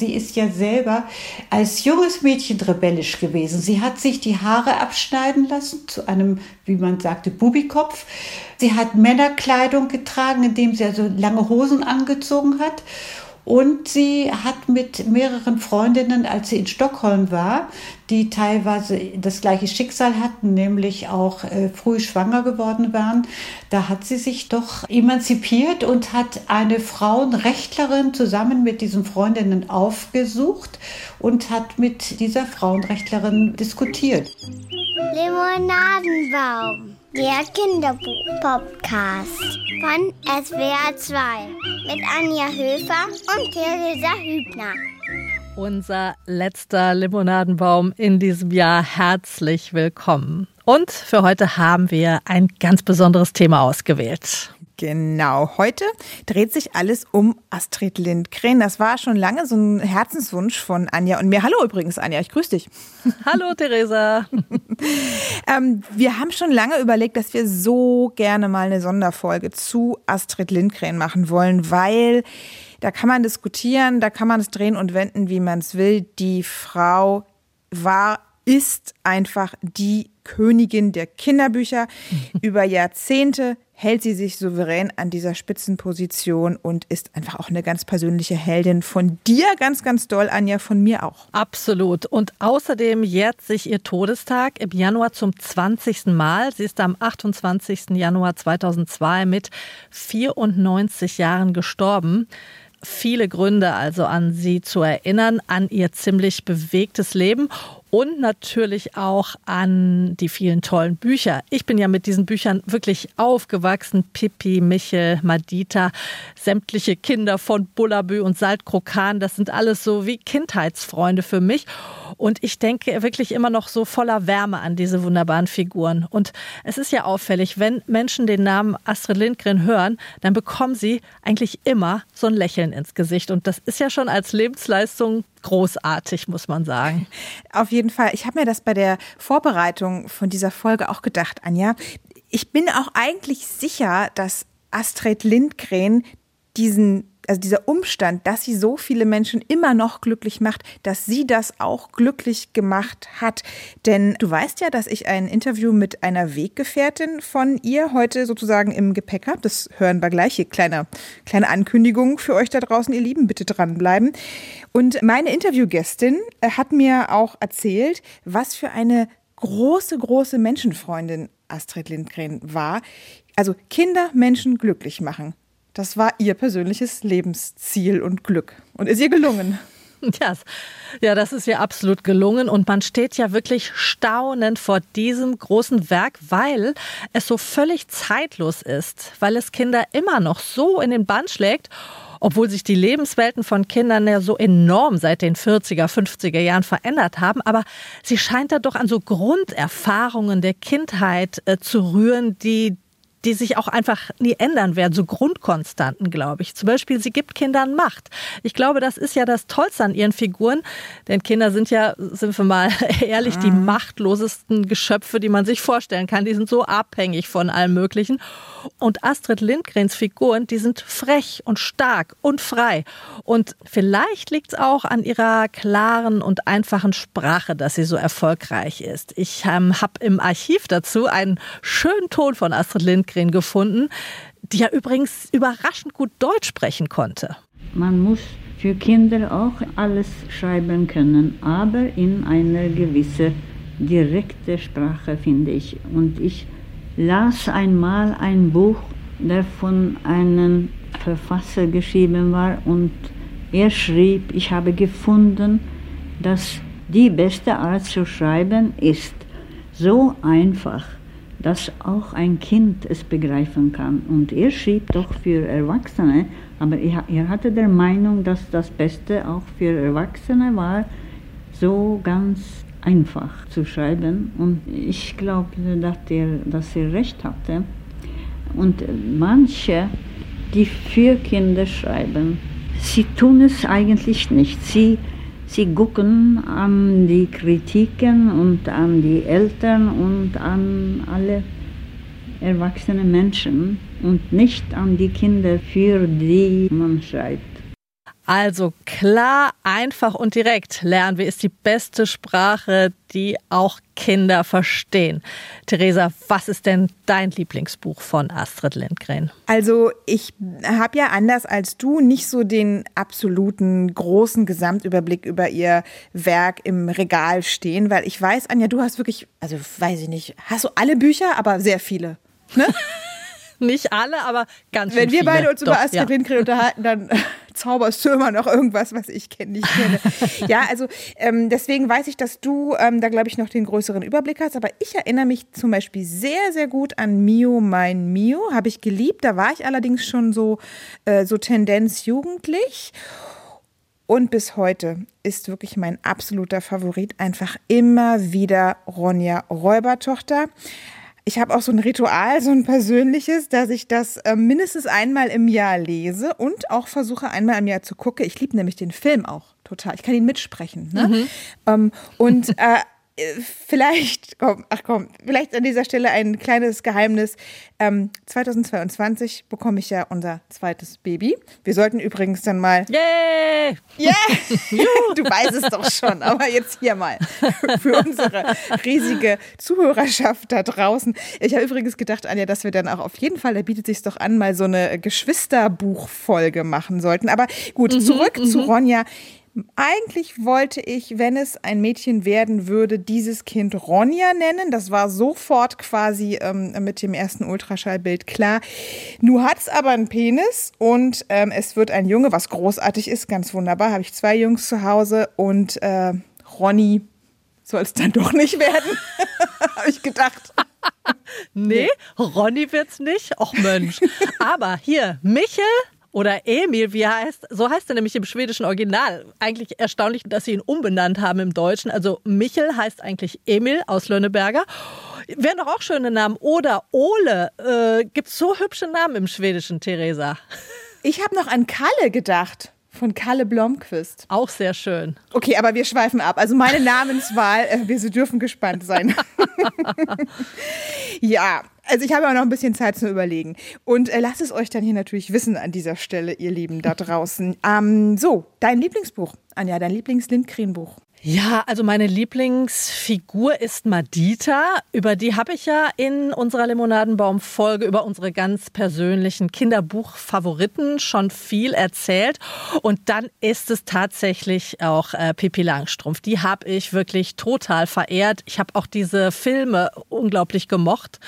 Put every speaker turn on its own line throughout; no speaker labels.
Sie ist ja selber als junges Mädchen rebellisch gewesen. Sie hat sich die Haare abschneiden lassen zu einem, wie man sagte, Bubikopf. Sie hat Männerkleidung getragen, indem sie also lange Hosen angezogen hat. Und sie hat mit mehreren Freundinnen, als sie in Stockholm war, die teilweise das gleiche Schicksal hatten, nämlich auch äh, früh schwanger geworden waren, da hat sie sich doch emanzipiert und hat eine Frauenrechtlerin zusammen mit diesen Freundinnen aufgesucht und hat mit dieser Frauenrechtlerin diskutiert.
Limonadenbaum, der Kinderbuch-Podcast von SWR 2 mit Anja Höfer und Theresa Hübner.
Unser letzter Limonadenbaum in diesem Jahr. Herzlich willkommen. Und für heute haben wir ein ganz besonderes Thema ausgewählt.
Genau, heute dreht sich alles um Astrid Lindgren. Das war schon lange so ein Herzenswunsch von Anja und mir. Hallo übrigens, Anja, ich grüße dich.
Hallo, Theresa.
ähm, wir haben schon lange überlegt, dass wir so gerne mal eine Sonderfolge zu Astrid Lindgren machen wollen, weil da kann man diskutieren, da kann man es drehen und wenden, wie man es will. Die Frau war, ist einfach die Königin der Kinderbücher. Über Jahrzehnte hält sie sich souverän an dieser Spitzenposition und ist einfach auch eine ganz persönliche Heldin. Von dir ganz, ganz doll, Anja, von mir auch.
Absolut. Und außerdem jährt sich ihr Todestag im Januar zum 20. Mal. Sie ist am 28. Januar 2002 mit 94 Jahren gestorben viele Gründe also an sie zu erinnern, an ihr ziemlich bewegtes Leben und natürlich auch an die vielen tollen Bücher. Ich bin ja mit diesen Büchern wirklich aufgewachsen. Pippi, Michel, Madita, sämtliche Kinder von Bullabü und Saltkrokan, das sind alles so wie Kindheitsfreunde für mich. Und ich denke wirklich immer noch so voller Wärme an diese wunderbaren Figuren. Und es ist ja auffällig, wenn Menschen den Namen Astrid Lindgren hören, dann bekommen sie eigentlich immer so ein Lächeln ins Gesicht. Und das ist ja schon als Lebensleistung großartig, muss man sagen.
Auf jeden Fall. Ich habe mir das bei der Vorbereitung von dieser Folge auch gedacht, Anja. Ich bin auch eigentlich sicher, dass Astrid Lindgren diesen also dieser Umstand, dass sie so viele Menschen immer noch glücklich macht, dass sie das auch glücklich gemacht hat. Denn du weißt ja, dass ich ein Interview mit einer Weggefährtin von ihr heute sozusagen im Gepäck habe. Das hören wir gleich. Hier kleine, kleine Ankündigung für euch da draußen, ihr Lieben. Bitte dranbleiben. Und meine Interviewgästin äh, hat mir auch erzählt, was für eine große, große Menschenfreundin Astrid Lindgren war. Also Kinder, Menschen glücklich machen. Das war ihr persönliches Lebensziel und Glück. Und ist ihr gelungen.
Ja, ja, das ist ihr absolut gelungen und man steht ja wirklich staunend vor diesem großen Werk, weil es so völlig zeitlos ist, weil es Kinder immer noch so in den Bann schlägt, obwohl sich die Lebenswelten von Kindern ja so enorm seit den 40er, 50er Jahren verändert haben, aber sie scheint da doch an so Grunderfahrungen der Kindheit äh, zu rühren, die die sich auch einfach nie ändern werden, so Grundkonstanten, glaube ich. Zum Beispiel, sie gibt Kindern Macht. Ich glaube, das ist ja das Tollste an ihren Figuren, denn Kinder sind ja, sind wir mal ehrlich, die mhm. machtlosesten Geschöpfe, die man sich vorstellen kann. Die sind so abhängig von allem Möglichen. Und Astrid Lindgrens Figuren, die sind frech und stark und frei. Und vielleicht liegt es auch an ihrer klaren und einfachen Sprache, dass sie so erfolgreich ist. Ich ähm, habe im Archiv dazu einen schönen Ton von Astrid Lindgren gefunden, die ja übrigens überraschend gut Deutsch sprechen konnte.
Man muss für Kinder auch alles schreiben können, aber in einer gewissen direkte Sprache, finde ich. Und ich las einmal ein Buch, der von einem Verfasser geschrieben war und er schrieb, ich habe gefunden, dass die beste Art zu schreiben ist so einfach, dass auch ein Kind es begreifen kann. Und er schrieb doch für Erwachsene, aber er, hatte der Meinung, dass das Beste auch für Erwachsene war, so ganz einfach zu schreiben. Und ich glaube, dass er, dass er recht hatte. Und manche, die für Kinder schreiben, sie tun es eigentlich nicht. Sie, sie gucken an die Kritiken und an die Eltern und an alle erwachsenen Menschen und nicht an die Kinder, für die man schreibt.
Also klar, einfach und direkt lernen wir ist die beste Sprache, die auch Kinder verstehen. Theresa, was ist denn dein Lieblingsbuch von Astrid Lindgren?
Also ich habe ja anders als du nicht so den absoluten großen Gesamtüberblick über ihr Werk im Regal stehen, weil ich weiß, Anja, du hast wirklich, also weiß ich nicht, hast du alle Bücher, aber sehr viele. Ne?
Nicht alle, aber ganz
Wenn wir
viele.
beide uns
Doch,
über Astrid
ja.
Lindgren unterhalten, dann zauberst du immer noch irgendwas, was ich kenn, nicht kenne. ja, also ähm, deswegen weiß ich, dass du ähm, da, glaube ich, noch den größeren Überblick hast. Aber ich erinnere mich zum Beispiel sehr, sehr gut an Mio, mein Mio. Habe ich geliebt. Da war ich allerdings schon so, äh, so Tendenz jugendlich. Und bis heute ist wirklich mein absoluter Favorit einfach immer wieder Ronja Räubertochter. Ich habe auch so ein Ritual, so ein persönliches, dass ich das äh, mindestens einmal im Jahr lese und auch versuche einmal im Jahr zu gucken. Ich liebe nämlich den Film auch total. Ich kann ihn mitsprechen. Ne? Ähm, und äh, vielleicht, komm, ach komm, vielleicht an dieser Stelle ein kleines Geheimnis. Ähm, 2022 bekomme ich ja unser zweites Baby. Wir sollten übrigens dann mal
Yay!
ja, du weißt es doch schon, aber jetzt hier mal für unsere riesige Zuhörerschaft da draußen. Ich habe übrigens gedacht, Anja, dass wir dann auch auf jeden Fall, da bietet sich doch an, mal so eine Geschwisterbuchfolge machen sollten. Aber gut, zurück zu Ronja. Eigentlich wollte ich, wenn es ein Mädchen werden würde, dieses Kind Ronja nennen. Das war sofort quasi ähm, mit dem ersten Ultraschallbild klar. Nun hat es aber einen Penis und ähm, es wird ein Junge, was großartig ist, ganz wunderbar. Habe ich zwei Jungs zu Hause und äh, Ronny soll es dann doch nicht werden, habe ich gedacht.
Nee, Ronny wird's nicht. Och Mensch. Aber hier, Michel oder Emil, wie er heißt, so heißt er nämlich im schwedischen Original. Eigentlich erstaunlich, dass sie ihn umbenannt haben im Deutschen. Also Michel heißt eigentlich Emil aus Lönneberger. Wären doch auch schöne Namen. Oder Ole. Äh, gibt's so hübsche Namen im Schwedischen, Theresa?
Ich habe noch an Kalle gedacht. Von Kalle Blomqvist.
Auch sehr schön.
Okay, aber wir schweifen ab. Also meine Namenswahl, äh, wir dürfen gespannt sein. ja, also ich habe auch noch ein bisschen Zeit zu überlegen. Und äh, lasst es euch dann hier natürlich wissen an dieser Stelle, ihr Lieben da draußen. Ähm, so, dein Lieblingsbuch, Anja, dein Lieblings-Lindgren-Buch.
Ja, also meine Lieblingsfigur ist Madita. Über die habe ich ja in unserer Limonadenbaum-Folge über unsere ganz persönlichen Kinderbuch-Favoriten schon viel erzählt. Und dann ist es tatsächlich auch äh, Pippi Langstrumpf. Die habe ich wirklich total verehrt. Ich habe auch diese Filme unglaublich gemocht.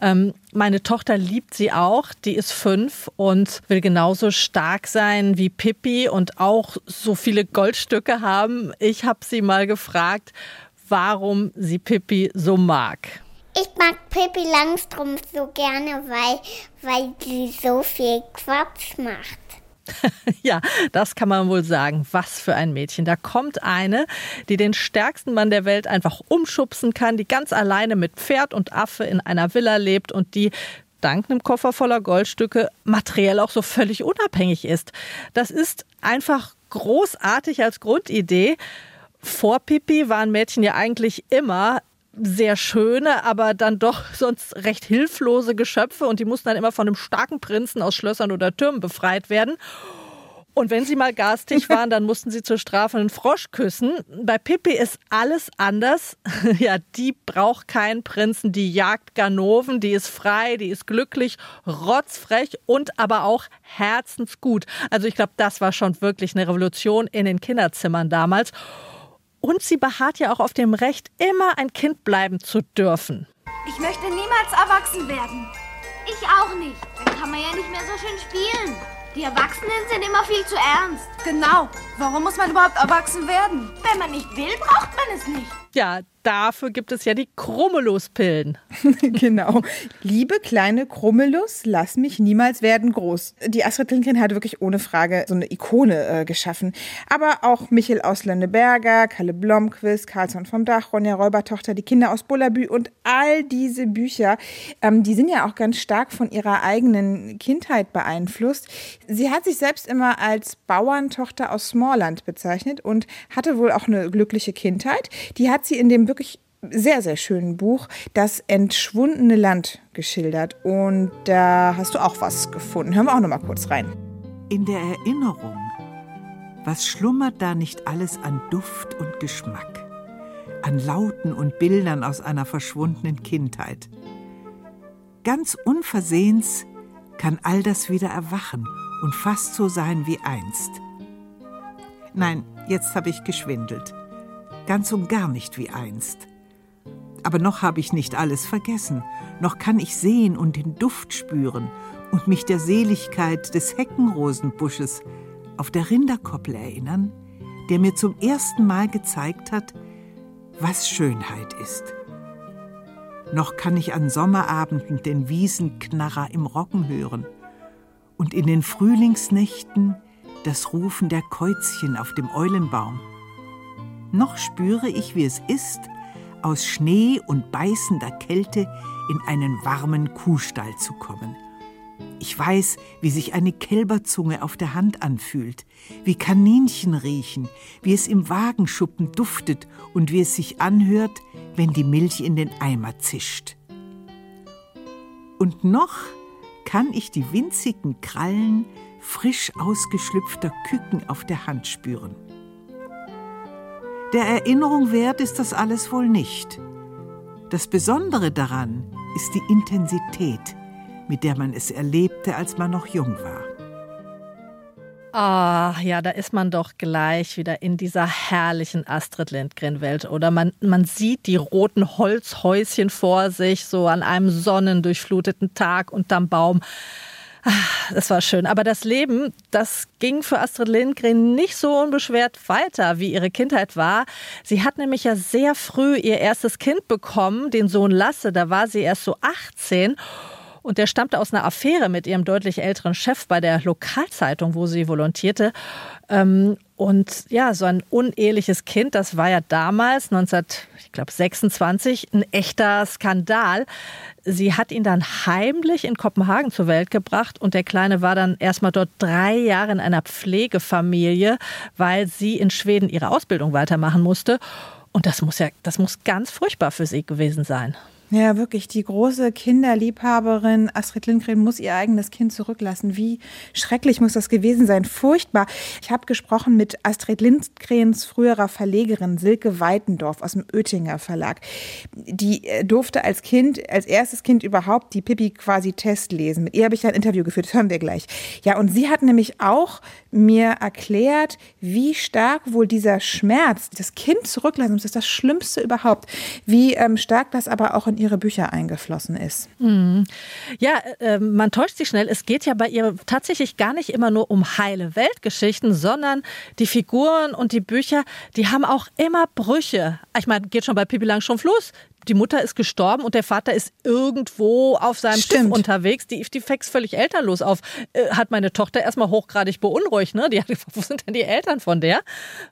Ähm, meine Tochter liebt sie auch, die ist fünf und will genauso stark sein wie Pippi und auch so viele Goldstücke haben. Ich habe sie mal gefragt, warum sie Pippi so mag.
Ich mag Pippi Langstrumpf so gerne, weil, weil sie so viel Quatsch macht.
Ja, das kann man wohl sagen. Was für ein Mädchen. Da kommt eine, die den stärksten Mann der Welt einfach umschubsen kann, die ganz alleine mit Pferd und Affe in einer Villa lebt und die dank einem Koffer voller Goldstücke materiell auch so völlig unabhängig ist. Das ist einfach großartig als Grundidee. Vor Pippi waren Mädchen ja eigentlich immer sehr schöne, aber dann doch sonst recht hilflose Geschöpfe und die mussten dann immer von einem starken Prinzen aus Schlössern oder Türmen befreit werden. Und wenn sie mal garstig waren, dann mussten sie zur Strafe einen Frosch küssen. Bei Pippi ist alles anders. Ja, die braucht keinen Prinzen, die jagt Ganoven, die ist frei, die ist glücklich, rotzfrech und aber auch herzensgut. Also ich glaube, das war schon wirklich eine Revolution in den Kinderzimmern damals. Und sie beharrt ja auch auf dem Recht, immer ein Kind bleiben zu dürfen.
Ich möchte niemals erwachsen werden.
Ich auch nicht. Dann kann man ja nicht mehr so schön spielen. Die Erwachsenen sind immer viel zu ernst.
Genau. Warum muss man überhaupt erwachsen werden?
Wenn man nicht will, braucht man es nicht.
Ja, dafür gibt es ja die Krummeluspillen.
genau. Liebe kleine Krummelus, lass mich niemals werden groß. Die Astrid Lindgren hat wirklich ohne Frage so eine Ikone äh, geschaffen. Aber auch Michel aus Lönneberger, Kalle Blomqvist, Karlsson vom Dach, Ronja Räubertochter, die Kinder aus Bullabü und all diese Bücher, ähm, die sind ja auch ganz stark von ihrer eigenen Kindheit beeinflusst. Sie hat sich selbst immer als Bauerntochter aus Smallland bezeichnet und hatte wohl auch eine glückliche Kindheit. Die hat sie in dem wirklich sehr, sehr schönen Buch Das entschwundene Land geschildert. Und da hast du auch was gefunden. Hören wir auch noch mal kurz rein.
In der Erinnerung Was schlummert da nicht alles an Duft und Geschmack, an Lauten und Bildern aus einer verschwundenen Kindheit? Ganz unversehens kann all das wieder erwachen und fast so sein wie einst. Nein, jetzt habe ich geschwindelt. Ganz und gar nicht wie einst. Aber noch habe ich nicht alles vergessen, noch kann ich sehen und den Duft spüren und mich der Seligkeit des Heckenrosenbusches auf der Rinderkoppel erinnern, der mir zum ersten Mal gezeigt hat, was Schönheit ist. Noch kann ich an Sommerabenden den Wiesenknarrer im Roggen hören und in den Frühlingsnächten das Rufen der Käuzchen auf dem Eulenbaum. Noch spüre ich, wie es ist, aus Schnee und beißender Kälte in einen warmen Kuhstall zu kommen. Ich weiß, wie sich eine Kälberzunge auf der Hand anfühlt, wie Kaninchen riechen, wie es im Wagenschuppen duftet und wie es sich anhört, wenn die Milch in den Eimer zischt. Und noch kann ich die winzigen Krallen frisch ausgeschlüpfter Küken auf der Hand spüren. Der Erinnerung wert ist das alles wohl nicht. Das Besondere daran ist die Intensität, mit der man es erlebte, als man noch jung war.
Ah, ja, da ist man doch gleich wieder in dieser herrlichen Astrid Lindgren-Welt. Oder man, man sieht die roten Holzhäuschen vor sich, so an einem sonnendurchfluteten Tag unterm Baum. Ah, das war schön. Aber das Leben, das ging für Astrid Lindgren nicht so unbeschwert weiter, wie ihre Kindheit war. Sie hat nämlich ja sehr früh ihr erstes Kind bekommen, den Sohn Lasse. Da war sie erst so 18. Und der stammte aus einer Affäre mit ihrem deutlich älteren Chef bei der Lokalzeitung, wo sie volontierte. Ähm, und ja, so ein uneheliches Kind, das war ja damals, 1926, ein echter Skandal. Sie hat ihn dann heimlich in Kopenhagen zur Welt gebracht und der Kleine war dann erstmal dort drei Jahre in einer Pflegefamilie, weil sie in Schweden ihre Ausbildung weitermachen musste. Und das muss ja, das muss ganz furchtbar für sie gewesen sein.
Ja, wirklich. Die große Kinderliebhaberin Astrid Lindgren muss ihr eigenes Kind zurücklassen. Wie schrecklich muss das gewesen sein? Furchtbar. Ich habe gesprochen mit Astrid Lindgrens früherer Verlegerin Silke Weitendorf aus dem Oettinger Verlag. Die äh, durfte als Kind, als erstes Kind überhaupt die Pippi quasi Test lesen. Mit ihr habe ich ein Interview geführt. Das hören wir gleich. Ja, und sie hat nämlich auch mir erklärt, wie stark wohl dieser Schmerz, das Kind zurücklassen, das ist das Schlimmste überhaupt, wie ähm, stark das aber auch in ihre Bücher eingeflossen ist.
Mhm. Ja, äh, man täuscht sich schnell. Es geht ja bei ihr tatsächlich gar nicht immer nur um heile Weltgeschichten, sondern die Figuren und die Bücher, die haben auch immer Brüche. Ich meine, geht schon bei Pippi Langstrumpf los die Mutter ist gestorben und der Vater ist irgendwo auf seinem Stimmt. Schiff unterwegs. Die, die wächst völlig elternlos auf. Äh, hat meine Tochter erstmal hochgradig beunruhigt. Ne? Die hat gefragt, wo sind denn die Eltern von der?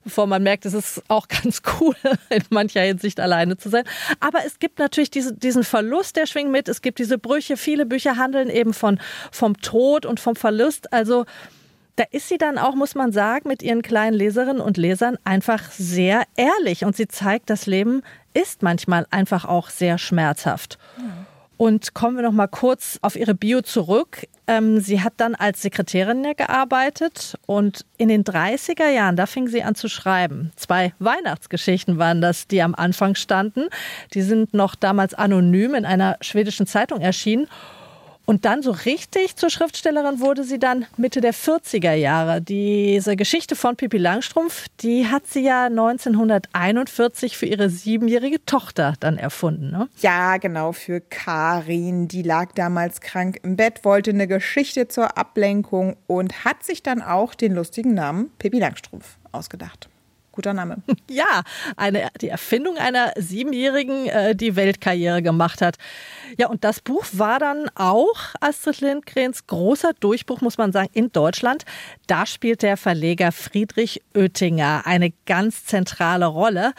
Bevor man merkt, es ist auch ganz cool, in mancher Hinsicht alleine zu sein. Aber es gibt natürlich diese, diesen Verlust, der schwingt mit. Es gibt diese Brüche. Viele Bücher handeln eben von, vom Tod und vom Verlust. Also da ist sie dann auch, muss man sagen, mit ihren kleinen Leserinnen und Lesern einfach sehr ehrlich und sie zeigt, das Leben ist manchmal einfach auch sehr schmerzhaft. Und kommen wir noch mal kurz auf ihre Bio zurück. Ähm, sie hat dann als Sekretärin gearbeitet und in den 30er Jahren, da fing sie an zu schreiben. Zwei Weihnachtsgeschichten waren das, die am Anfang standen. Die sind noch damals anonym in einer schwedischen Zeitung erschienen. Und dann so richtig zur Schriftstellerin wurde sie dann Mitte der 40er Jahre. Diese Geschichte von Pippi Langstrumpf, die hat sie ja 1941 für ihre siebenjährige Tochter dann erfunden. Ne?
Ja, genau, für Karin. Die lag damals krank im Bett, wollte eine Geschichte zur Ablenkung und hat sich dann auch den lustigen Namen Pippi Langstrumpf ausgedacht. Guter Name.
Ja, eine, die Erfindung einer Siebenjährigen, äh, die Weltkarriere gemacht hat. Ja, und das Buch war dann auch Astrid Lindgrens großer Durchbruch, muss man sagen, in Deutschland. Da spielt der Verleger Friedrich Oettinger eine ganz zentrale Rolle.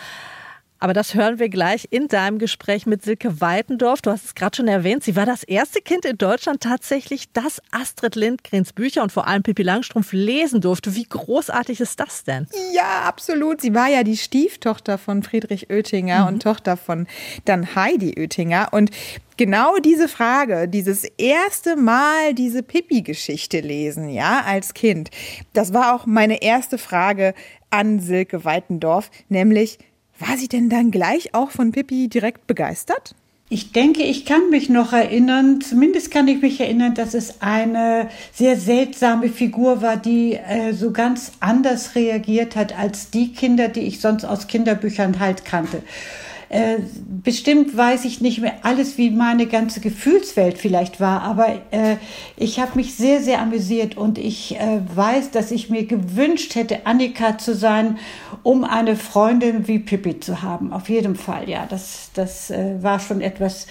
Aber das hören wir gleich in deinem Gespräch mit Silke Weitendorf. Du hast es gerade schon erwähnt. Sie war das erste Kind in Deutschland tatsächlich, das Astrid Lindgrens Bücher und vor allem Pippi Langstrumpf lesen durfte. Wie großartig ist das denn?
Ja, absolut. Sie war ja die Stieftochter von Friedrich Oettinger mhm. und Tochter von dann Heidi Oettinger. Und genau diese Frage, dieses erste Mal diese Pippi-Geschichte lesen, ja, als Kind, das war auch meine erste Frage an Silke Weitendorf, nämlich, war sie denn dann gleich auch von Pippi direkt begeistert?
Ich denke, ich kann mich noch erinnern, zumindest kann ich mich erinnern, dass es eine sehr seltsame Figur war, die äh, so ganz anders reagiert hat als die Kinder, die ich sonst aus Kinderbüchern halt kannte. Äh, bestimmt weiß ich nicht mehr alles, wie meine ganze Gefühlswelt vielleicht war, aber äh, ich habe mich sehr, sehr amüsiert und ich äh, weiß, dass ich mir gewünscht hätte, Annika zu sein, um eine Freundin wie Pippi zu haben. Auf jeden Fall, ja, das, das äh, war schon etwas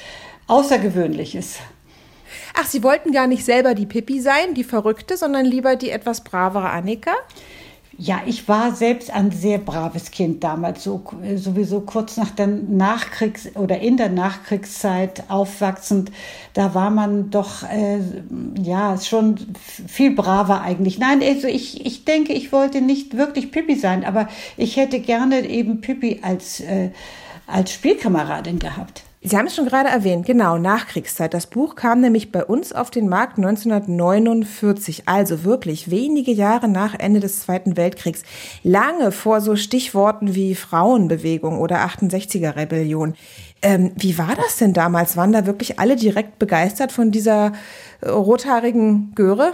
Außergewöhnliches.
Ach, Sie wollten gar nicht selber die Pippi sein, die Verrückte, sondern lieber die etwas bravere Annika?
Ja, ich war selbst ein sehr braves Kind damals, so, sowieso kurz nach der Nachkriegs- oder in der Nachkriegszeit aufwachsend. Da war man doch, äh, ja, schon viel braver eigentlich. Nein, also ich, ich denke, ich wollte nicht wirklich Pippi sein, aber ich hätte gerne eben Pippi als, äh, als Spielkameradin gehabt.
Sie haben es schon gerade erwähnt, genau, Nachkriegszeit. Das Buch kam nämlich bei uns auf den Markt 1949, also wirklich wenige Jahre nach Ende des Zweiten Weltkriegs, lange vor so Stichworten wie Frauenbewegung oder 68er Rebellion. Ähm, wie war das denn damals? Waren da wirklich alle direkt begeistert von dieser äh, rothaarigen Göre?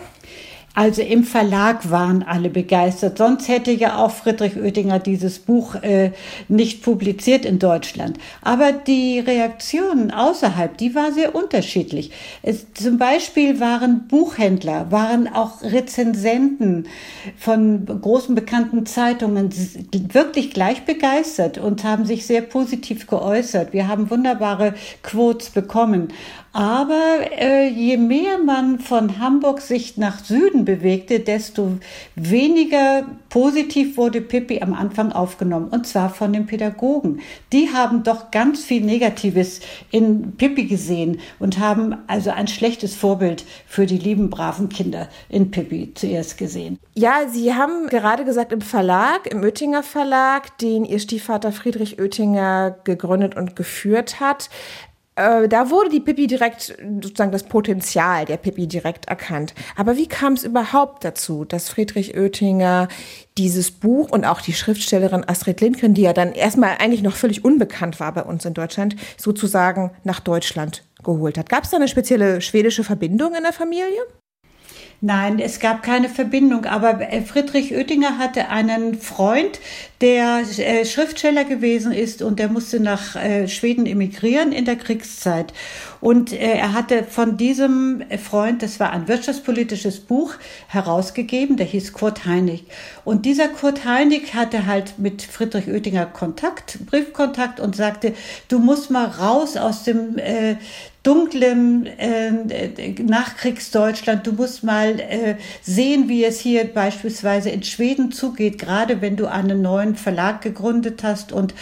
Also im Verlag waren alle begeistert. Sonst hätte ja auch Friedrich Oettinger dieses Buch äh, nicht publiziert in Deutschland. Aber die Reaktionen außerhalb, die war sehr unterschiedlich. Es, zum Beispiel waren Buchhändler, waren auch Rezensenten von großen bekannten Zeitungen wirklich gleich begeistert und haben sich sehr positiv geäußert. Wir haben wunderbare Quotes bekommen. Aber äh, je mehr man von Hamburg sich nach Süden bewegte, desto weniger positiv wurde Pippi am Anfang aufgenommen. Und zwar von den Pädagogen. Die haben doch ganz viel Negatives in Pippi gesehen und haben also ein schlechtes Vorbild für die lieben, braven Kinder in Pippi zuerst gesehen.
Ja, Sie haben gerade gesagt, im Verlag, im Oettinger Verlag, den Ihr Stiefvater Friedrich Oettinger gegründet und geführt hat, äh, da wurde die Pippi direkt, sozusagen das Potenzial der Pippi direkt erkannt. Aber wie kam es überhaupt dazu, dass Friedrich Oettinger dieses Buch und auch die Schriftstellerin Astrid Lindgren, die ja dann erstmal eigentlich noch völlig unbekannt war bei uns in Deutschland, sozusagen nach Deutschland geholt hat? Gab es da eine spezielle schwedische Verbindung in der Familie?
Nein, es gab keine Verbindung, aber äh, Friedrich Oettinger hatte einen Freund, der äh, Schriftsteller gewesen ist und der musste nach äh, Schweden emigrieren in der Kriegszeit. Und er hatte von diesem Freund, das war ein wirtschaftspolitisches Buch, herausgegeben, der hieß Kurt Heinig. Und dieser Kurt Heinig hatte halt mit Friedrich Oettinger Kontakt, Briefkontakt und sagte, du musst mal raus aus dem äh, dunklem äh, Nachkriegsdeutschland. Du musst mal äh, sehen, wie es hier beispielsweise in Schweden zugeht, gerade wenn du einen neuen Verlag gegründet hast. Und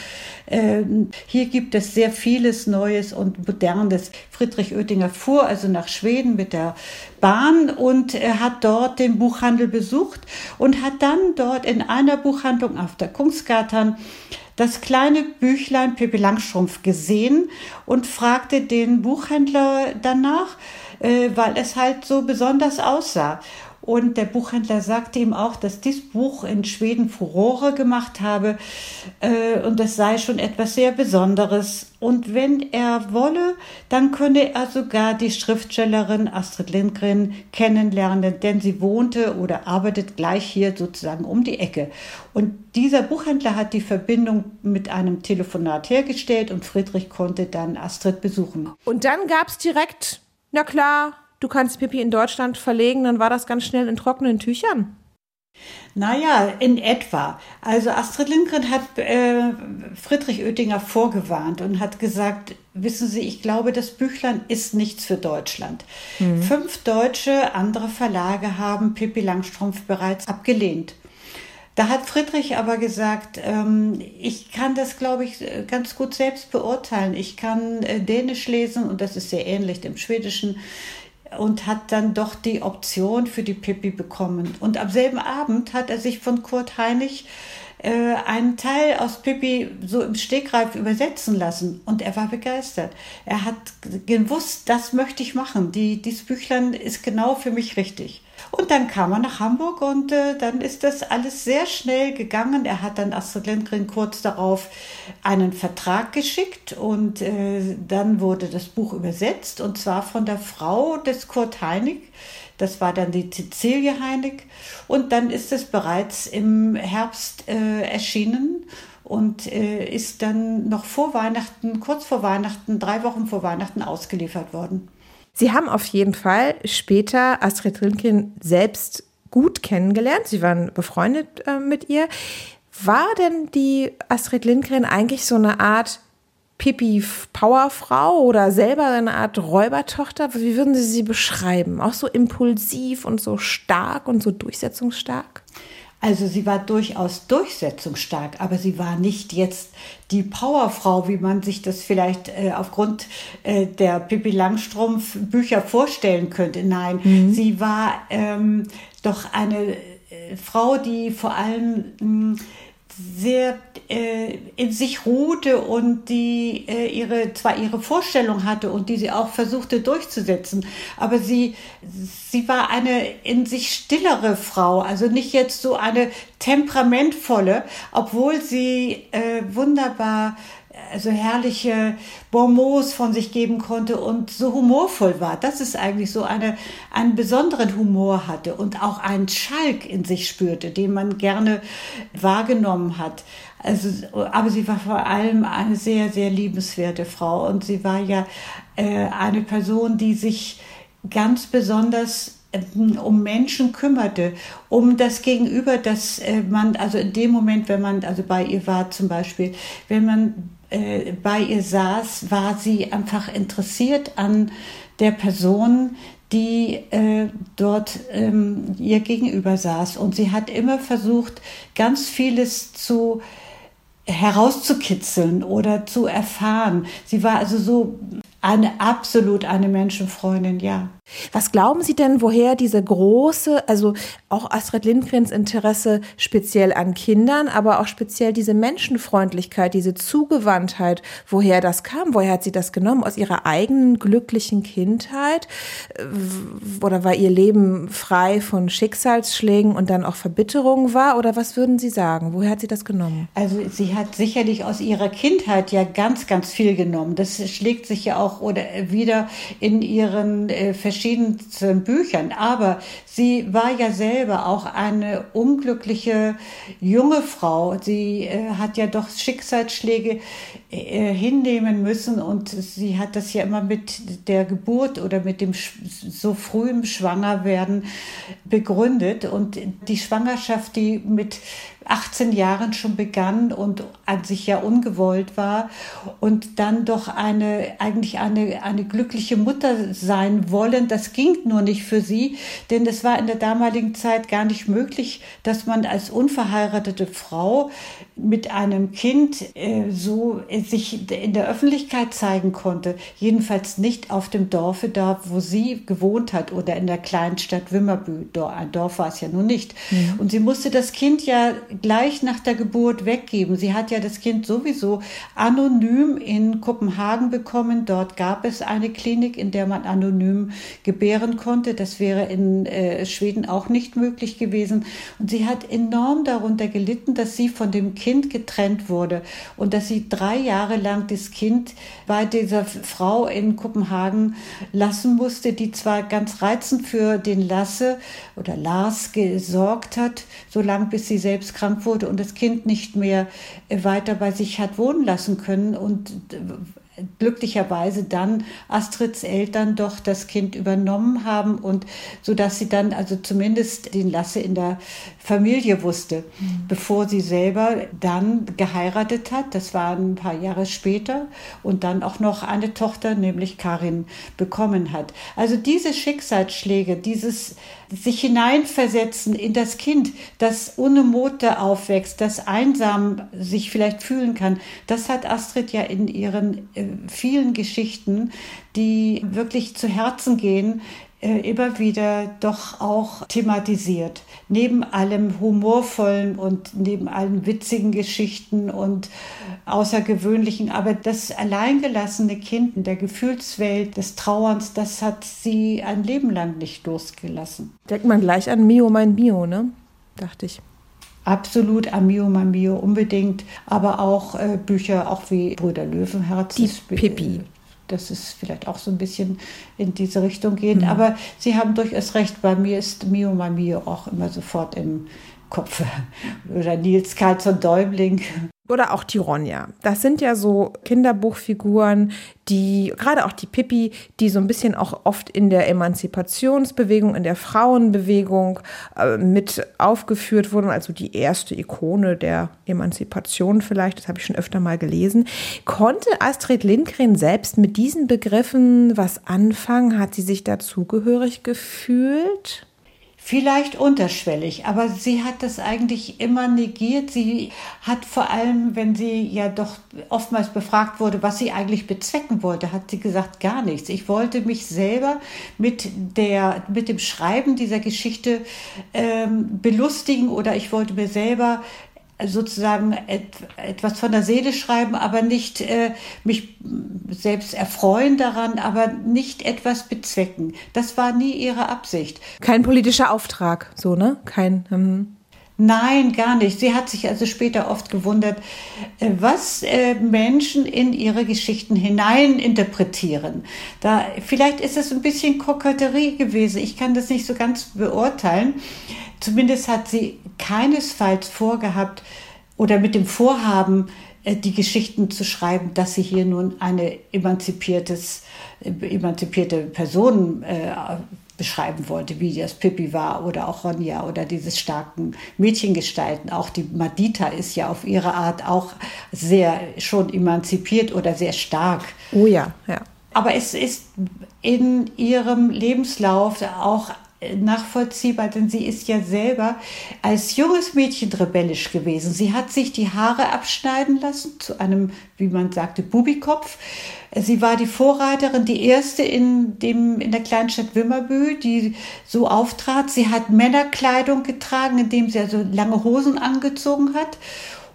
hier gibt es sehr vieles Neues und Modernes. Friedrich Oettinger fuhr also nach Schweden mit der Bahn und er hat dort den Buchhandel besucht und hat dann dort in einer Buchhandlung auf der Kungsgatan das kleine Büchlein Pippi Langstrumpf gesehen und fragte den Buchhändler danach, äh, weil es halt so besonders aussah. Und der Buchhändler sagte ihm auch, dass dieses Buch in Schweden Furore gemacht habe äh, und das sei schon etwas sehr Besonderes. Und wenn er wolle, dann könne er sogar die Schriftstellerin Astrid Lindgren kennenlernen, denn sie wohnte oder arbeitet gleich hier sozusagen um die Ecke. Und dieser Buchhändler hat die Verbindung mit einem Telefonat hergestellt und Friedrich konnte dann Astrid besuchen.
Und dann gab es direkt, na klar, du kannst Pippi in Deutschland verlegen, dann war das ganz schnell in trockenen Tüchern.
Naja, in etwa. Also Astrid Lindgren hat äh, Friedrich Oettinger vorgewarnt und hat gesagt, wissen Sie, ich glaube, das Büchlein ist nichts für Deutschland. Mhm. Fünf deutsche andere Verlage haben Pippi Langstrumpf bereits abgelehnt. Da hat Friedrich aber gesagt, ähm, ich kann das, glaube ich, ganz gut selbst beurteilen. Ich kann äh, Dänisch lesen und das ist sehr ähnlich dem Schwedischen und hat dann doch die Option für die Pippi bekommen. Und am selben Abend hat er sich von Kurt Heinig äh, einen Teil aus Pippi so im Stegreif übersetzen lassen und er war begeistert. Er hat gewusst, das möchte ich machen. Die, dieses Büchlein ist genau für mich richtig. Und dann kam er nach Hamburg und äh, dann ist das alles sehr schnell gegangen. Er hat dann Astrid Lindgren kurz darauf einen Vertrag geschickt und äh, dann wurde das Buch übersetzt und zwar von der Frau des Kurt Heinig. Das war dann die Cecilie Heinig und dann ist es bereits im Herbst äh, erschienen und äh, ist dann noch vor Weihnachten, kurz vor Weihnachten, drei Wochen vor Weihnachten ausgeliefert worden.
Sie haben auf jeden Fall später Astrid Lindgren selbst gut kennengelernt. Sie waren befreundet äh, mit ihr. War denn die Astrid Lindgren eigentlich so eine Art Pipi-Powerfrau oder selber eine Art Räubertochter? Wie würden Sie sie beschreiben? Auch so impulsiv und so stark und so durchsetzungsstark?
Also sie war durchaus durchsetzungsstark, aber sie war nicht jetzt die Powerfrau, wie man sich das vielleicht äh, aufgrund äh, der Pippi Langstrumpf Bücher vorstellen könnte. Nein, mhm. sie war ähm, doch eine äh, Frau, die vor allem mh, hm, sehr äh, in sich ruhte und die äh, ihre zwar ihre Vorstellung hatte und die sie auch versuchte durchzusetzen, aber sie sie war eine in sich stillere Frau, also nicht jetzt so eine temperamentvolle, obwohl sie äh, wunderbar also herrliche Bonmots von sich geben konnte und so humorvoll war. Das ist eigentlich so eine, einen besonderen Humor hatte und auch einen Schalk in sich spürte, den man gerne wahrgenommen hat. Also, aber sie war vor allem eine sehr, sehr liebenswerte Frau und sie war ja äh, eine Person, die sich ganz besonders ähm, um Menschen kümmerte, um das Gegenüber, dass äh, man, also in dem Moment, wenn man also bei ihr war zum Beispiel, wenn man äh, bei ihr saß, war sie einfach interessiert an der Person, die äh, dort ähm, ihr gegenüber saß. Und sie hat immer versucht, ganz vieles zu herauszukitzeln oder zu erfahren. Sie war also so eine absolut eine Menschenfreundin, ja.
Was glauben Sie denn, woher diese große, also auch Astrid Lindgrens Interesse speziell an Kindern, aber auch speziell diese Menschenfreundlichkeit, diese Zugewandtheit, woher das kam? Woher hat sie das genommen? Aus ihrer eigenen glücklichen Kindheit? Oder war ihr Leben frei von Schicksalsschlägen und dann auch Verbitterung war? Oder was würden Sie sagen? Woher hat sie das genommen?
Also sie hat sicherlich aus ihrer Kindheit ja ganz, ganz viel genommen. Das schlägt sich ja auch oder wieder in ihren äh, verschiedensten Büchern, aber sie war ja selber auch eine unglückliche junge Frau. Sie äh, hat ja doch Schicksalsschläge äh, hinnehmen müssen. Und sie hat das ja immer mit der Geburt oder mit dem so frühen Schwangerwerden begründet. Und die Schwangerschaft, die mit 18 Jahren schon begann und an sich ja ungewollt war und dann doch eine, eigentlich eine, eine glückliche Mutter sein wollen. Das ging nur nicht für sie, denn es war in der damaligen Zeit gar nicht möglich, dass man als unverheiratete Frau mit einem Kind äh, so sich in der Öffentlichkeit zeigen konnte. Jedenfalls nicht auf dem Dorfe da, wo sie gewohnt hat oder in der kleinen Stadt Wimmerbü. Ein Dorf war es ja nun nicht. Mhm. Und sie musste das Kind ja gleich nach der Geburt weggeben. Sie hat ja das Kind sowieso anonym in Kopenhagen bekommen. Dort gab es eine Klinik, in der man anonym gebären konnte. Das wäre in äh, Schweden auch nicht möglich gewesen. Und sie hat enorm darunter gelitten, dass sie von dem Kind getrennt wurde und dass sie drei Jahre lang das Kind bei dieser Frau in Kopenhagen lassen musste, die zwar ganz reizend für den Lasse oder Lars gesorgt hat, so lange bis sie selbst krank krank wurde und das Kind nicht mehr weiter bei sich hat wohnen lassen können und glücklicherweise dann Astrids Eltern doch das Kind übernommen haben und so dass sie dann also zumindest den Lasse in der Familie wusste, mhm. bevor sie selber dann geheiratet hat. Das war ein paar Jahre später und dann auch noch eine Tochter, nämlich Karin, bekommen hat. Also diese Schicksalsschläge, dieses sich hineinversetzen in das Kind, das ohne Mutter aufwächst, das einsam sich vielleicht fühlen kann. Das hat Astrid ja in ihren äh, vielen Geschichten, die wirklich zu Herzen gehen, äh, immer wieder doch auch thematisiert. Neben allem humorvollen und neben allen witzigen Geschichten und außergewöhnlichen, aber das alleingelassene Kind in der Gefühlswelt des Trauerns, das hat sie ein Leben lang nicht losgelassen.
Denkt man gleich an Mio, mein Mio, ne? Dachte ich.
Absolut, Amio, Mamio unbedingt, aber auch äh, Bücher, auch wie Brüder Löwenherz.
Die Pippi
dass es vielleicht auch so ein bisschen in diese Richtung geht. Mhm. Aber Sie haben durchaus recht, bei mir ist Mio Mio auch immer sofort im Kopf. Oder Nils Karlsson Däumling.
Oder auch die Ronja. Das sind ja so Kinderbuchfiguren, die, gerade auch die Pippi, die so ein bisschen auch oft in der Emanzipationsbewegung, in der Frauenbewegung äh, mit aufgeführt wurden. Also die erste Ikone der Emanzipation vielleicht, das habe ich schon öfter mal gelesen. Konnte Astrid Lindgren selbst mit diesen Begriffen was anfangen? Hat sie sich dazugehörig gefühlt?
Vielleicht unterschwellig, aber sie hat das eigentlich immer negiert. Sie hat vor allem, wenn sie ja doch oftmals befragt wurde, was sie eigentlich bezwecken wollte, hat sie gesagt, gar nichts. Ich wollte mich selber mit, der, mit dem Schreiben dieser Geschichte ähm, belustigen oder ich wollte mir selber sozusagen et, etwas von der Seele schreiben, aber nicht äh, mich selbst erfreuen daran, aber nicht etwas bezwecken. Das war nie ihre Absicht.
Kein politischer Auftrag, so, ne? Kein.
Ähm Nein, gar nicht. Sie hat sich also später oft gewundert, äh, was äh, Menschen in ihre Geschichten hinein interpretieren. Da, vielleicht ist es ein bisschen Koketterie gewesen. Ich kann das nicht so ganz beurteilen. Zumindest hat sie keinesfalls vorgehabt oder mit dem Vorhaben, äh, die Geschichten zu schreiben, dass sie hier nun eine emanzipiertes, äh, emanzipierte Person beschreiben wollte, wie das Pippi war oder auch Ronja oder diese starken Mädchengestalten. Auch die Madita ist ja auf ihre Art auch sehr schon emanzipiert oder sehr stark.
Oh ja, ja.
Aber es ist in ihrem Lebenslauf auch nachvollziehbar, denn sie ist ja selber als junges Mädchen rebellisch gewesen. Sie hat sich die Haare abschneiden lassen zu einem, wie man sagte, Bubikopf. Sie war die Vorreiterin, die erste in, dem, in der Kleinstadt Wimmerbü, die so auftrat. Sie hat Männerkleidung getragen, indem sie also lange Hosen angezogen hat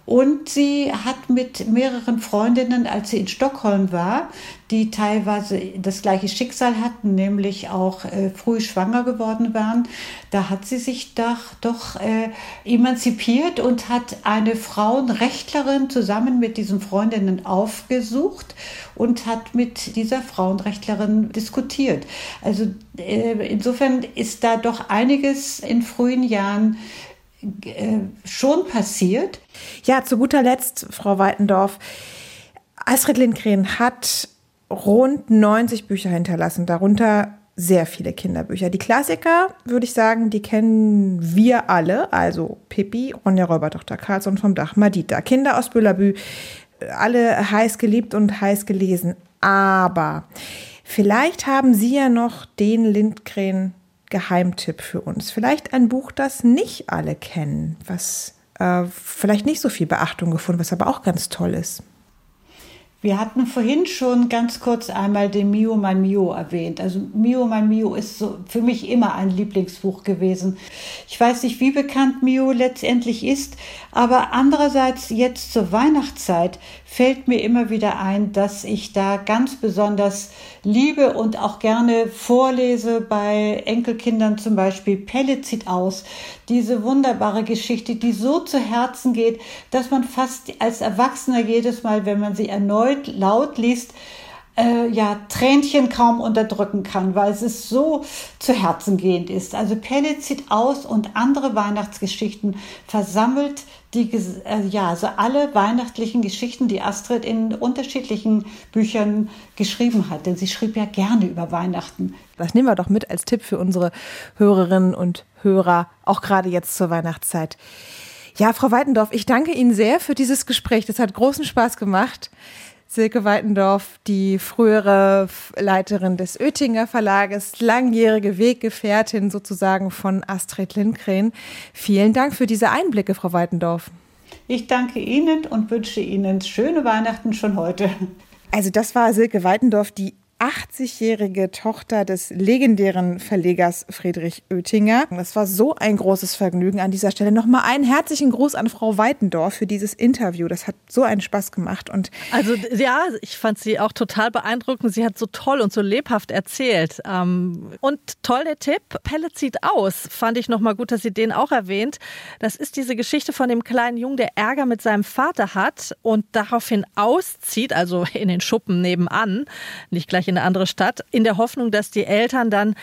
und sie hat mit mehreren Freundinnen, als sie in Stockholm war, die teilweise das gleiche Schicksal hatten, nämlich auch äh, früh schwanger geworden waren, da hat sie sich doch, doch äh, emanzipiert und hat eine Frauenrechtlerin zusammen mit diesen Freundinnen aufgesucht und hat mit dieser Frauenrechtlerin diskutiert. Also äh, insofern ist da doch einiges in frühen Jahren äh, schon passiert.
Ja, zu guter Letzt, Frau Weitendorf, Astrid Lindgren hat rund 90 Bücher hinterlassen, darunter sehr viele Kinderbücher. Die Klassiker, würde ich sagen, die kennen wir alle, also Pippi, Ronja Räubertochter Karlsson vom Dach, Madita, Kinder aus Büllerbü, alle heiß geliebt und heiß gelesen. Aber vielleicht haben Sie ja noch den Lindgren Geheimtipp für uns? Vielleicht ein Buch, das nicht alle kennen, was äh, vielleicht nicht so viel Beachtung gefunden, was aber auch ganz toll ist.
Wir hatten vorhin schon ganz kurz einmal den Mio mein Mio erwähnt. Also Mio mein Mio ist so für mich immer ein Lieblingsbuch gewesen. Ich weiß nicht, wie bekannt Mio letztendlich ist, aber andererseits jetzt zur Weihnachtszeit fällt mir immer wieder ein, dass ich da ganz besonders liebe und auch gerne vorlese bei Enkelkindern zum Beispiel Pelle zieht aus. Diese wunderbare Geschichte, die so zu Herzen geht, dass man fast als Erwachsener jedes Mal, wenn man sie erneut laut liest, äh, ja, Tränchen kaum unterdrücken kann, weil es so zu Herzen gehend ist. Also Pelle zieht aus und andere Weihnachtsgeschichten versammelt die, äh, ja, also alle weihnachtlichen Geschichten, die Astrid in unterschiedlichen Büchern geschrieben hat. Denn sie schrieb ja gerne über Weihnachten.
Das nehmen wir doch mit als Tipp für unsere Hörerinnen und Hörer, auch gerade jetzt zur Weihnachtszeit. Ja, Frau Weitendorf, ich danke Ihnen sehr für dieses Gespräch. Das hat großen Spaß gemacht. Silke Weitendorf, die frühere Leiterin des Oettinger Verlages, langjährige Weggefährtin sozusagen von Astrid Lindgren. Vielen Dank für diese Einblicke, Frau Weitendorf.
Ich danke Ihnen und wünsche Ihnen schöne Weihnachten schon heute.
Also das war Silke Weitendorf, die 80-jährige Tochter des legendären Verlegers Friedrich Oettinger. Das war so ein großes Vergnügen an dieser Stelle. Nochmal einen herzlichen Gruß an Frau Weitendorf für dieses Interview. Das hat so einen Spaß gemacht. Und
also ja, ich fand sie auch total beeindruckend. Sie hat so toll und so lebhaft erzählt. Ähm, und toll der Tipp, Pelle zieht aus. Fand ich nochmal gut, dass sie den auch erwähnt. Das ist diese Geschichte von dem kleinen Jungen, der Ärger mit seinem Vater hat und daraufhin auszieht, also in den Schuppen nebenan, nicht gleich in eine andere Stadt, in der Hoffnung, dass die Eltern dann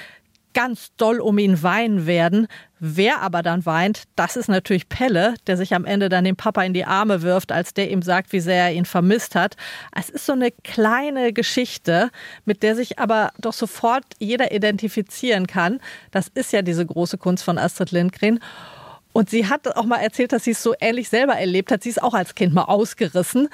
ganz doll um ihn weinen werden. Wer aber dann weint, das ist natürlich Pelle, der sich am Ende dann dem Papa in die Arme wirft, als der ihm sagt, wie sehr er ihn vermisst hat. Es ist so eine kleine Geschichte, mit der sich aber doch sofort jeder identifizieren kann. Das ist ja diese große Kunst von Astrid Lindgren. Und sie hat auch mal erzählt, dass sie es so ähnlich selber erlebt hat. Sie ist auch als Kind mal ausgerissen.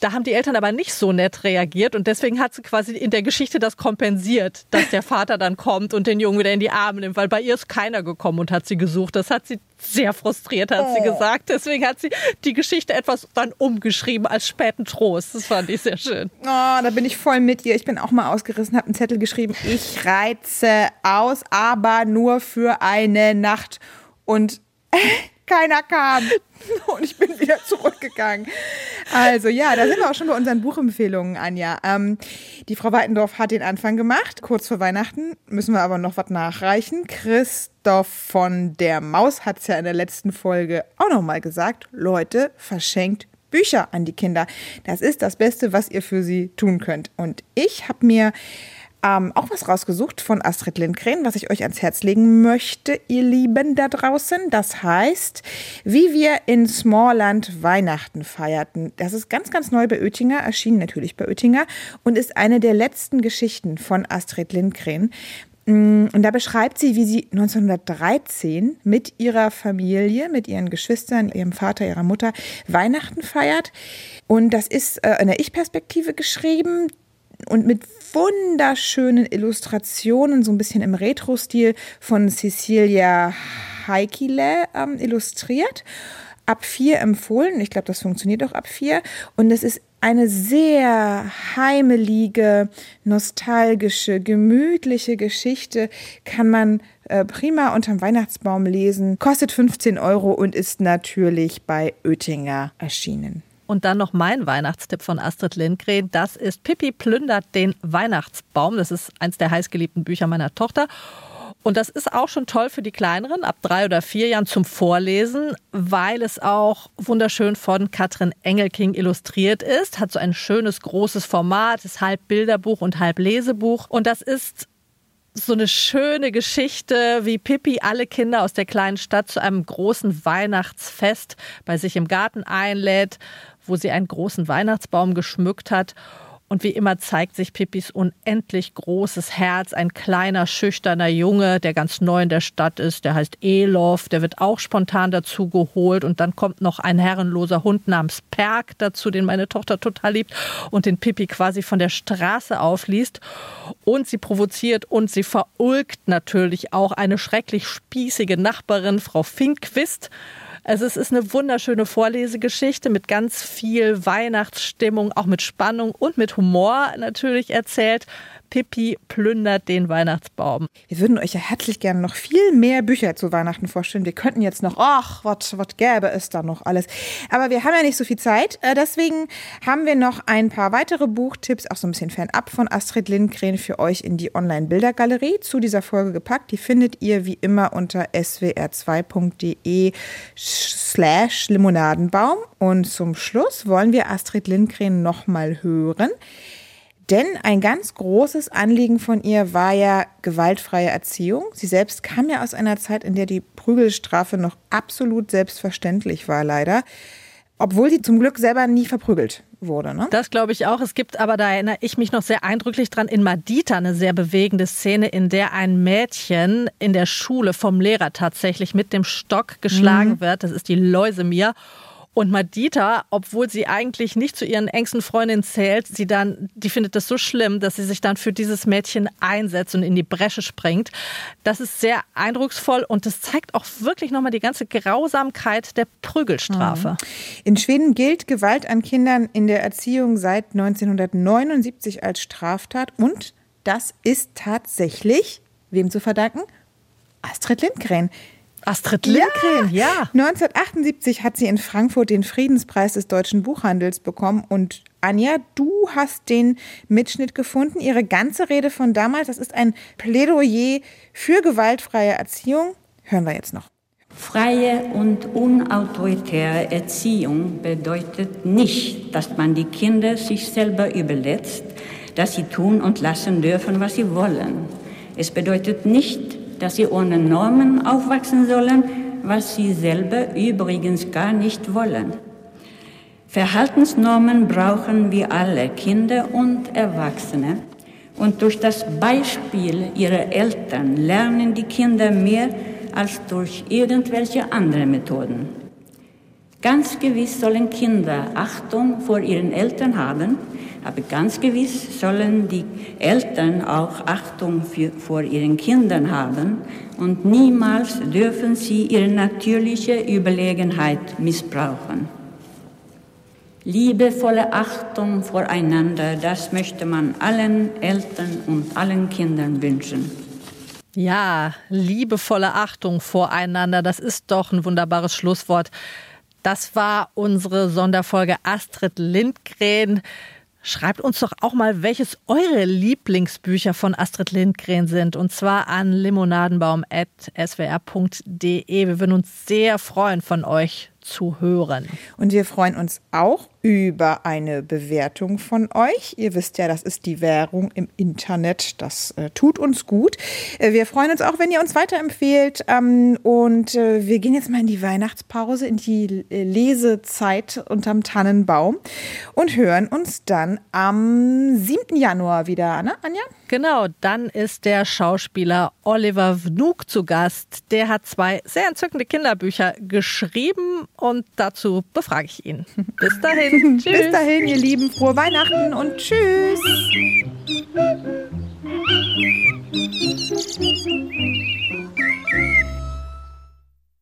Da haben die Eltern aber nicht so nett reagiert und deswegen hat sie quasi in der Geschichte das kompensiert, dass der Vater dann kommt und den Jungen wieder in die Arme nimmt, weil bei ihr ist keiner gekommen und hat sie gesucht. Das hat sie sehr frustriert, hat oh. sie gesagt. Deswegen hat sie die Geschichte etwas dann umgeschrieben als späten Trost. Das fand ich sehr schön.
Oh, da bin ich voll mit ihr. Ich bin auch mal ausgerissen, habe einen Zettel geschrieben. Ich reize aus, aber nur für eine Nacht. Und keiner kam. Und ich bin wieder zurückgegangen. Also ja, da sind wir auch schon bei unseren Buchempfehlungen, Anja. Ähm, die Frau Weitendorf hat den Anfang gemacht. Kurz vor Weihnachten müssen wir aber noch was nachreichen. Christoph von der Maus hat es ja in der letzten Folge auch nochmal gesagt. Leute, verschenkt Bücher an die Kinder. Das ist das Beste, was ihr für sie tun könnt. Und ich habe mir ähm, auch was rausgesucht von Astrid Lindgren, was ich euch ans Herz legen möchte, ihr Lieben da draußen. Das heißt, wie wir in Smallland Weihnachten feierten. Das ist ganz, ganz neu bei Oettinger, erschienen natürlich bei Oettinger und ist eine der letzten Geschichten von Astrid Lindgren. Mm, und da beschreibt sie, wie sie 1913 mit ihrer Familie, mit ihren Geschwistern, ihrem Vater, ihrer Mutter Weihnachten feiert. Und das ist äh, in der Ich-Perspektive geschrieben und mit wunderschönen Illustrationen, so ein bisschen im Retro-Stil von Cecilia Heikile ähm, illustriert. Ab vier empfohlen. Ich glaube, das funktioniert auch ab vier. Und es ist eine sehr heimelige, nostalgische, gemütliche Geschichte. Kann man äh, prima unterm Weihnachtsbaum lesen. Kostet 15 Euro und ist natürlich bei Oettinger erschienen.
Und dann noch mein Weihnachtstipp von Astrid Lindgren. Das ist Pippi plündert den Weihnachtsbaum. Das ist eins der heißgeliebten Bücher meiner Tochter. Und das ist auch schon toll für die Kleineren ab drei oder vier Jahren zum Vorlesen, weil es auch wunderschön von Katrin Engelking illustriert ist. Hat so ein schönes großes Format, ist halb Bilderbuch und halb Lesebuch. Und das ist so eine schöne Geschichte, wie Pippi alle Kinder aus der kleinen Stadt zu einem großen Weihnachtsfest bei sich im Garten einlädt wo sie einen großen Weihnachtsbaum geschmückt hat. Und wie immer zeigt sich Pippis unendlich großes Herz. Ein kleiner, schüchterner Junge, der ganz neu in der Stadt ist. Der heißt Elof. Der wird auch spontan dazu geholt. Und dann kommt noch ein herrenloser Hund namens Perk dazu, den meine Tochter total liebt und den Pippi quasi von der Straße aufliest. Und sie provoziert und sie verulgt natürlich auch eine schrecklich spießige Nachbarin, Frau Finkquist. Also es ist eine wunderschöne Vorlesegeschichte mit ganz viel Weihnachtsstimmung, auch mit Spannung und mit Humor natürlich erzählt. Pippi plündert den Weihnachtsbaum.
Wir würden euch ja herzlich gerne noch viel mehr Bücher zu Weihnachten vorstellen. Wir könnten jetzt noch, ach, was gäbe es da noch alles. Aber wir haben ja nicht so viel Zeit. Äh, deswegen haben wir noch ein paar weitere Buchtipps, auch so ein bisschen fernab von Astrid Lindgren für euch in die Online-Bildergalerie zu dieser Folge gepackt. Die findet ihr wie immer unter swr2.de slash Limonadenbaum. Und zum Schluss wollen wir Astrid Lindgren nochmal hören. Denn ein ganz großes Anliegen von ihr war ja gewaltfreie Erziehung. Sie selbst kam ja aus einer Zeit, in der die Prügelstrafe noch absolut selbstverständlich war, leider. Obwohl sie zum Glück selber nie verprügelt wurde. Ne?
Das glaube ich auch. Es gibt aber, da erinnere ich mich noch sehr eindrücklich dran, in Madita eine sehr bewegende Szene, in der ein Mädchen in der Schule vom Lehrer tatsächlich mit dem Stock geschlagen mhm. wird. Das ist die Läusemir. Und Madita, obwohl sie eigentlich nicht zu ihren engsten Freundinnen zählt, sie dann, die findet das so schlimm, dass sie sich dann für dieses Mädchen einsetzt und in die Bresche springt. Das ist sehr eindrucksvoll und das zeigt auch wirklich nochmal die ganze Grausamkeit der Prügelstrafe. Mhm.
In Schweden gilt Gewalt an Kindern in der Erziehung seit 1979 als Straftat und das ist tatsächlich wem zu verdanken? Astrid Lindgren.
Astrid Lindgren, ja.
ja. 1978 hat sie in Frankfurt den Friedenspreis des deutschen Buchhandels bekommen. Und Anja, du hast den Mitschnitt gefunden. Ihre ganze Rede von damals, das ist ein Plädoyer für gewaltfreie Erziehung. Hören wir jetzt noch.
Freie und unautoritäre Erziehung bedeutet nicht, dass man die Kinder sich selber überlässt, dass sie tun und lassen dürfen, was sie wollen. Es bedeutet nicht, dass sie ohne Normen aufwachsen sollen, was sie selber übrigens gar nicht wollen. Verhaltensnormen brauchen wir alle, Kinder und Erwachsene. Und durch das Beispiel ihrer Eltern lernen die Kinder mehr als durch irgendwelche anderen Methoden. Ganz gewiss sollen Kinder Achtung vor ihren Eltern haben, aber ganz gewiss sollen die Eltern auch Achtung für, vor ihren Kindern haben und niemals dürfen sie ihre natürliche Überlegenheit missbrauchen. Liebevolle Achtung voreinander, das möchte man allen Eltern und allen Kindern wünschen.
Ja, liebevolle Achtung voreinander, das ist doch ein wunderbares Schlusswort. Das war unsere Sonderfolge Astrid Lindgren. Schreibt uns doch auch mal, welches eure Lieblingsbücher von Astrid Lindgren sind. Und zwar an limonadenbaum.swr.de. Wir würden uns sehr freuen, von euch zu hören.
Und wir freuen uns auch über eine Bewertung von euch. Ihr wisst ja, das ist die Währung im Internet. Das äh, tut uns gut. Äh, wir freuen uns auch, wenn ihr uns weiterempfehlt. Ähm, und äh, wir gehen jetzt mal in die Weihnachtspause, in die äh, Lesezeit unterm Tannenbaum und hören uns dann am 7. Januar wieder, ne, Anja?
Genau, dann ist der Schauspieler Oliver Wnuk zu Gast. Der hat zwei sehr entzückende Kinderbücher geschrieben und dazu befrage ich ihn. Bis dahin.
tschüss. Bis dahin, ihr Lieben. Frohe Weihnachten und tschüss. Musik